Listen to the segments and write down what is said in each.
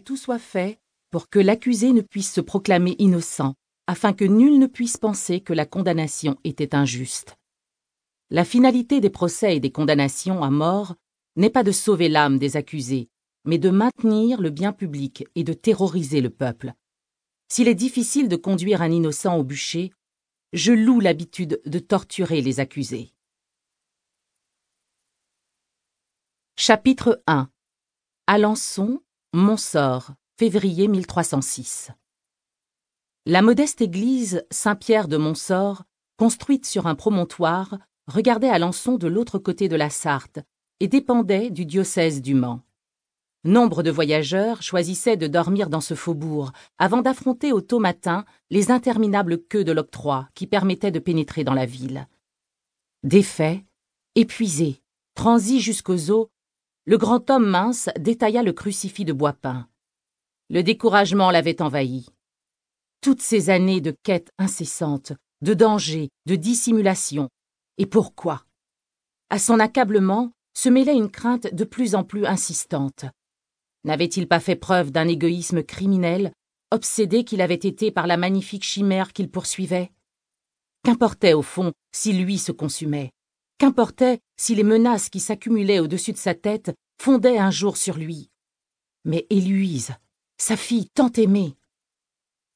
tout soit fait pour que l'accusé ne puisse se proclamer innocent, afin que nul ne puisse penser que la condamnation était injuste. La finalité des procès et des condamnations à mort n'est pas de sauver l'âme des accusés, mais de maintenir le bien public et de terroriser le peuple. S'il est difficile de conduire un innocent au bûcher, je loue l'habitude de torturer les accusés. Chapitre 1 Alençon, Montsort, février 1306 La modeste église Saint-Pierre de Montsort, construite sur un promontoire, regardait Alençon de l'autre côté de la Sarthe et dépendait du diocèse du Mans. Nombre de voyageurs choisissaient de dormir dans ce faubourg avant d'affronter au tôt matin les interminables queues de l'octroi qui permettaient de pénétrer dans la ville. Défait, épuisé, transi jusqu'aux os, le grand homme mince détailla le crucifix de bois peint. Le découragement l'avait envahi. Toutes ces années de quête incessante, de danger, de dissimulation. Et pourquoi? À son accablement se mêlait une crainte de plus en plus insistante. N'avait-il pas fait preuve d'un égoïsme criminel, obsédé qu'il avait été par la magnifique chimère qu'il poursuivait? Qu'importait au fond si lui se consumait? Qu'importait si les menaces qui s'accumulaient au-dessus de sa tête fondaient un jour sur lui Mais Héloïse, sa fille tant aimée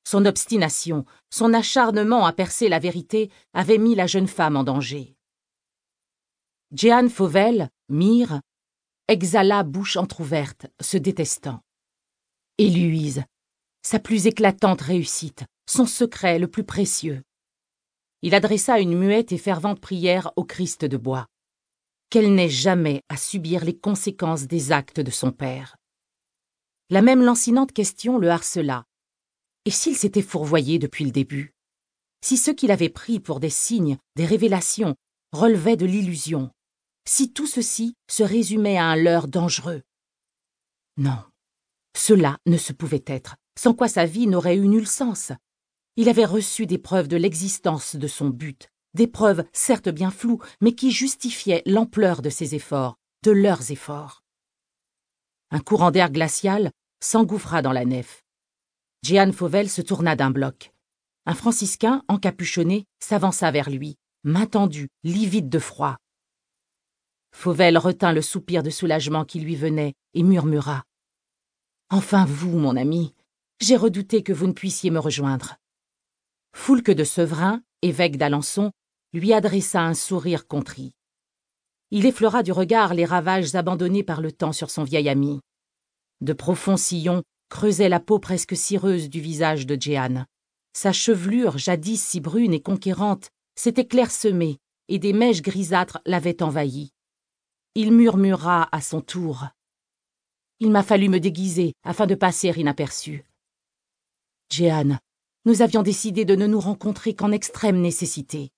Son obstination, son acharnement à percer la vérité avaient mis la jeune femme en danger. Jeanne Fauvel, mire, exhala bouche entr'ouverte, se détestant. Héloïse, sa plus éclatante réussite, son secret le plus précieux il adressa une muette et fervente prière au Christ de bois. Qu'elle n'ait jamais à subir les conséquences des actes de son père. La même lancinante question le harcela. Et s'il s'était fourvoyé depuis le début? Si ce qu'il avait pris pour des signes, des révélations, relevait de l'illusion Si tout ceci se résumait à un leurre dangereux? Non, cela ne se pouvait être, sans quoi sa vie n'aurait eu nul sens. Il avait reçu des preuves de l'existence de son but, des preuves certes bien floues, mais qui justifiaient l'ampleur de ses efforts, de leurs efforts. Un courant d'air glacial s'engouffra dans la nef. Jeanne Fauvel se tourna d'un bloc. Un franciscain, encapuchonné, s'avança vers lui, main tendue, livide de froid. Fauvel retint le soupir de soulagement qui lui venait et murmura. Enfin vous, mon ami, j'ai redouté que vous ne puissiez me rejoindre. Foulque de Sevrin, évêque d'Alençon, lui adressa un sourire contrit. Il effleura du regard les ravages abandonnés par le temps sur son vieil ami. De profonds sillons creusaient la peau presque cireuse du visage de Jeanne. Sa chevelure, jadis si brune et conquérante, s'était clairsemée, et des mèches grisâtres l'avaient envahie. Il murmura à son tour. Il m'a fallu me déguiser afin de passer inaperçu. Jeanne, nous avions décidé de ne nous rencontrer qu'en extrême nécessité.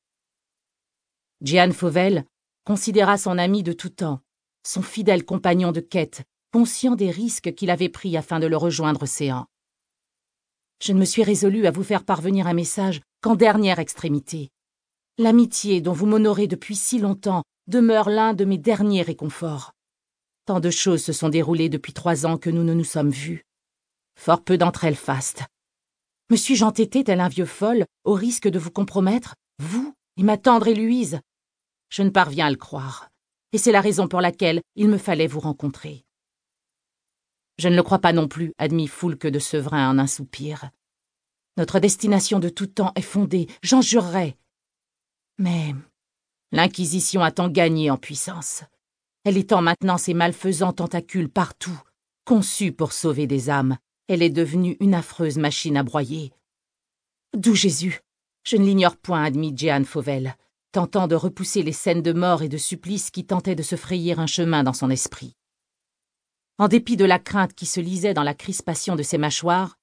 Jeanne Fauvel considéra son ami de tout temps, son fidèle compagnon de quête, conscient des risques qu'il avait pris afin de le rejoindre océan. Je ne me suis résolue à vous faire parvenir un message qu'en dernière extrémité. L'amitié dont vous m'honorez depuis si longtemps demeure l'un de mes derniers réconforts. Tant de choses se sont déroulées depuis trois ans que nous ne nous sommes vus. Fort peu d'entre elles fastes, me suis-je entêté tel un vieux folle, au risque de vous compromettre, vous et ma tendre Héloïse Je ne parviens à le croire, et c'est la raison pour laquelle il me fallait vous rencontrer. Je ne le crois pas non plus, admit Foulque de Sevrin en un soupir. Notre destination de tout temps est fondée, j'en jurerai. Mais l'Inquisition a tant gagné en puissance. Elle étend maintenant ses malfaisants tentacules partout, conçus pour sauver des âmes, elle est devenue une affreuse machine à broyer. D'où Jésus Je ne l'ignore point, admit Jeanne Fauvel, tentant de repousser les scènes de mort et de supplice qui tentaient de se frayer un chemin dans son esprit. En dépit de la crainte qui se lisait dans la crispation de ses mâchoires,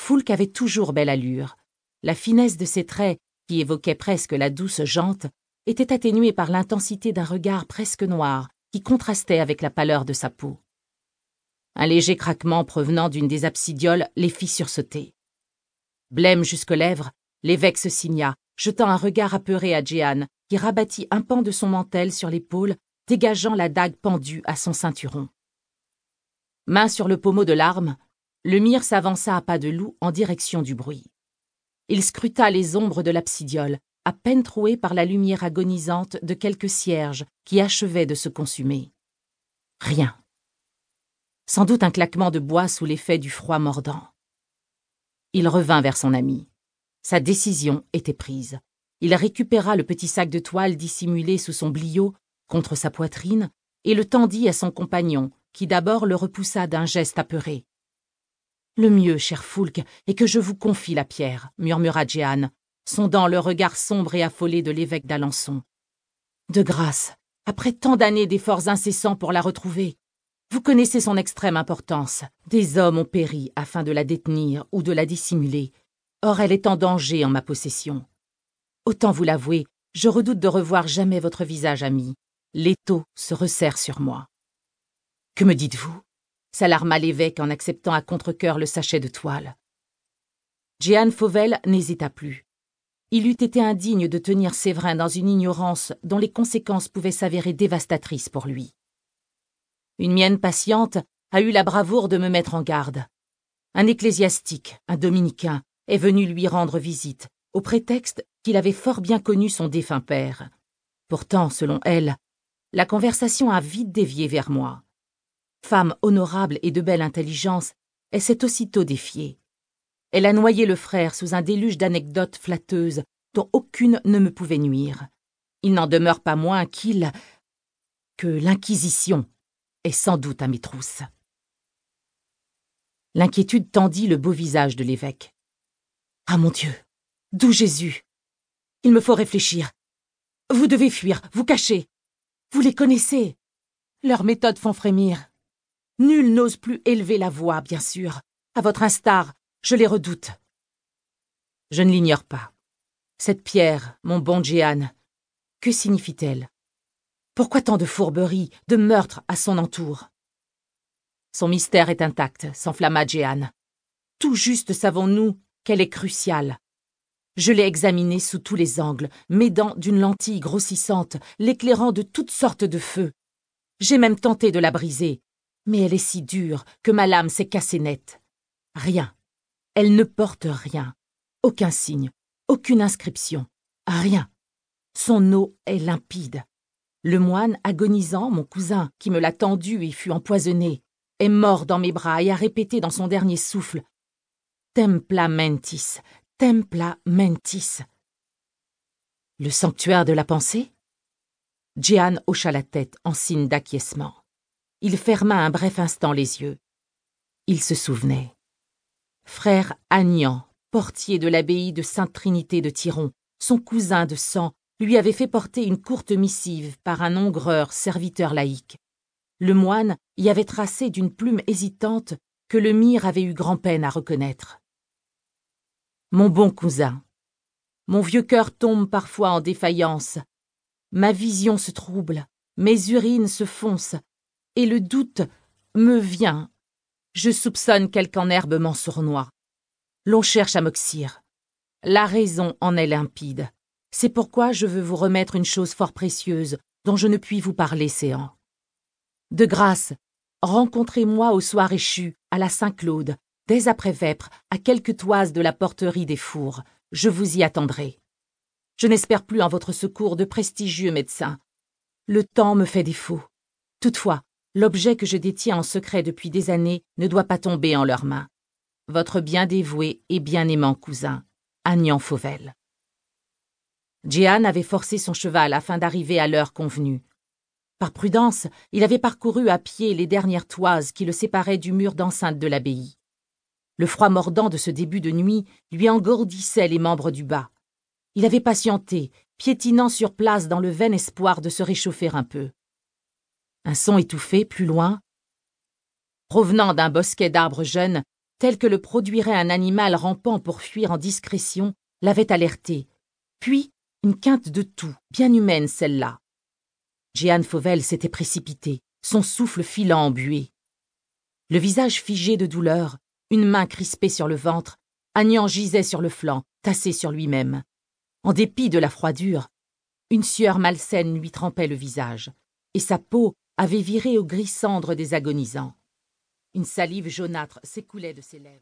Foulque avait toujours belle allure. La finesse de ses traits, qui évoquait presque la douce jante, était atténuée par l'intensité d'un regard presque noir qui contrastait avec la pâleur de sa peau. Un léger craquement provenant d'une des absidioles les fit sursauter. Blême jusqu'aux lèvres, l'évêque se signa, jetant un regard apeuré à Jeanne, qui rabattit un pan de son mantel sur l'épaule, dégageant la dague pendue à son ceinturon. Main sur le pommeau de l'arme, Le mire s'avança à pas de loup en direction du bruit. Il scruta les ombres de l'absidiole, à peine trouées par la lumière agonisante de quelques cierges qui achevaient de se consumer. Rien. Sans doute un claquement de bois sous l'effet du froid mordant. Il revint vers son ami. Sa décision était prise. Il récupéra le petit sac de toile dissimulé sous son bliot contre sa poitrine et le tendit à son compagnon, qui d'abord le repoussa d'un geste apeuré. Le mieux, cher Foulque, est que je vous confie la pierre, murmura Jeanne, sondant le regard sombre et affolé de l'évêque d'Alençon. De grâce, après tant d'années d'efforts incessants pour la retrouver, vous connaissez son extrême importance. Des hommes ont péri afin de la détenir ou de la dissimuler. Or elle est en danger en ma possession. Autant vous l'avouer, je redoute de revoir jamais votre visage ami. L'étau se resserre sur moi. Que me dites-vous? s'alarma l'évêque en acceptant à contre-cœur le sachet de toile. Jeanne Fauvel n'hésita plus. Il eût été indigne de tenir Séverin dans une ignorance dont les conséquences pouvaient s'avérer dévastatrices pour lui. Une mienne patiente a eu la bravoure de me mettre en garde. Un ecclésiastique, un dominicain, est venu lui rendre visite, au prétexte qu'il avait fort bien connu son défunt père. Pourtant, selon elle, la conversation a vite dévié vers moi. Femme honorable et de belle intelligence, elle s'est aussitôt défiée. Elle a noyé le frère sous un déluge d'anecdotes flatteuses dont aucune ne me pouvait nuire. Il n'en demeure pas moins qu'il. que l'Inquisition est sans doute à mes trousses. L'inquiétude tendit le beau visage de l'évêque. Ah mon Dieu, d'où Jésus Il me faut réfléchir. Vous devez fuir, vous cacher. Vous les connaissez. Leurs méthodes font frémir. Nul n'ose plus élever la voix, bien sûr. À votre instar, je les redoute. Je ne l'ignore pas. Cette pierre, mon bon Jehan, que signifie-t-elle? Pourquoi tant de fourberies, de meurtres à son entour? Son mystère est intact, s'enflamma Jehan. Tout juste savons-nous qu'elle est cruciale. Je l'ai examinée sous tous les angles, m'aidant d'une lentille grossissante, l'éclairant de toutes sortes de feux. J'ai même tenté de la briser, mais elle est si dure que ma lame s'est cassée nette. Rien. Elle ne porte rien. Aucun signe, aucune inscription. Rien. Son eau est limpide. Le moine agonisant, mon cousin, qui me l'a tendu et fut empoisonné, est mort dans mes bras et a répété dans son dernier souffle Templa mentis, templa mentis. Le sanctuaire de la pensée? Jeanne hocha la tête en signe d'acquiescement. Il ferma un bref instant les yeux. Il se souvenait. Frère Agnan, portier de l'abbaye de Sainte-Trinité de Tyron, son cousin de sang, lui avait fait porter une courte missive par un ongreur serviteur laïque. Le moine y avait tracé d'une plume hésitante que le mire avait eu grand-peine à reconnaître. Mon bon cousin, mon vieux cœur tombe parfois en défaillance. Ma vision se trouble, mes urines se foncent, et le doute me vient. Je soupçonne quelque enherbement sournois. L'on cherche à m'oxyre. La raison en est limpide. C'est pourquoi je veux vous remettre une chose fort précieuse dont je ne puis vous parler séant. De grâce, rencontrez-moi au soir échu, à la Saint-Claude, dès après vêpres, à quelques toises de la porterie des fours. Je vous y attendrai. Je n'espère plus en votre secours de prestigieux médecins. Le temps me fait défaut. Toutefois, L'objet que je détiens en secret depuis des années ne doit pas tomber en leurs mains. Votre bien dévoué et bien-aimant cousin, Agnan Fauvel. Jehan avait forcé son cheval afin d'arriver à l'heure convenue. Par prudence, il avait parcouru à pied les dernières toises qui le séparaient du mur d'enceinte de l'abbaye. Le froid mordant de ce début de nuit lui engourdissait les membres du bas. Il avait patienté, piétinant sur place dans le vain espoir de se réchauffer un peu. Un son étouffé, plus loin, provenant d'un bosquet d'arbres jeunes, tel que le produirait un animal rampant pour fuir en discrétion, l'avait alerté. Puis, une quinte de tout, bien humaine celle-là. Jeanne Fauvel s'était précipitée, son souffle filant en buée. Le visage figé de douleur, une main crispée sur le ventre, Agnan gisait sur le flanc, tassé sur lui-même. En dépit de la froidure, une sueur malsaine lui trempait le visage, et sa peau avait viré au gris cendre des agonisants. Une salive jaunâtre s'écoulait de ses lèvres.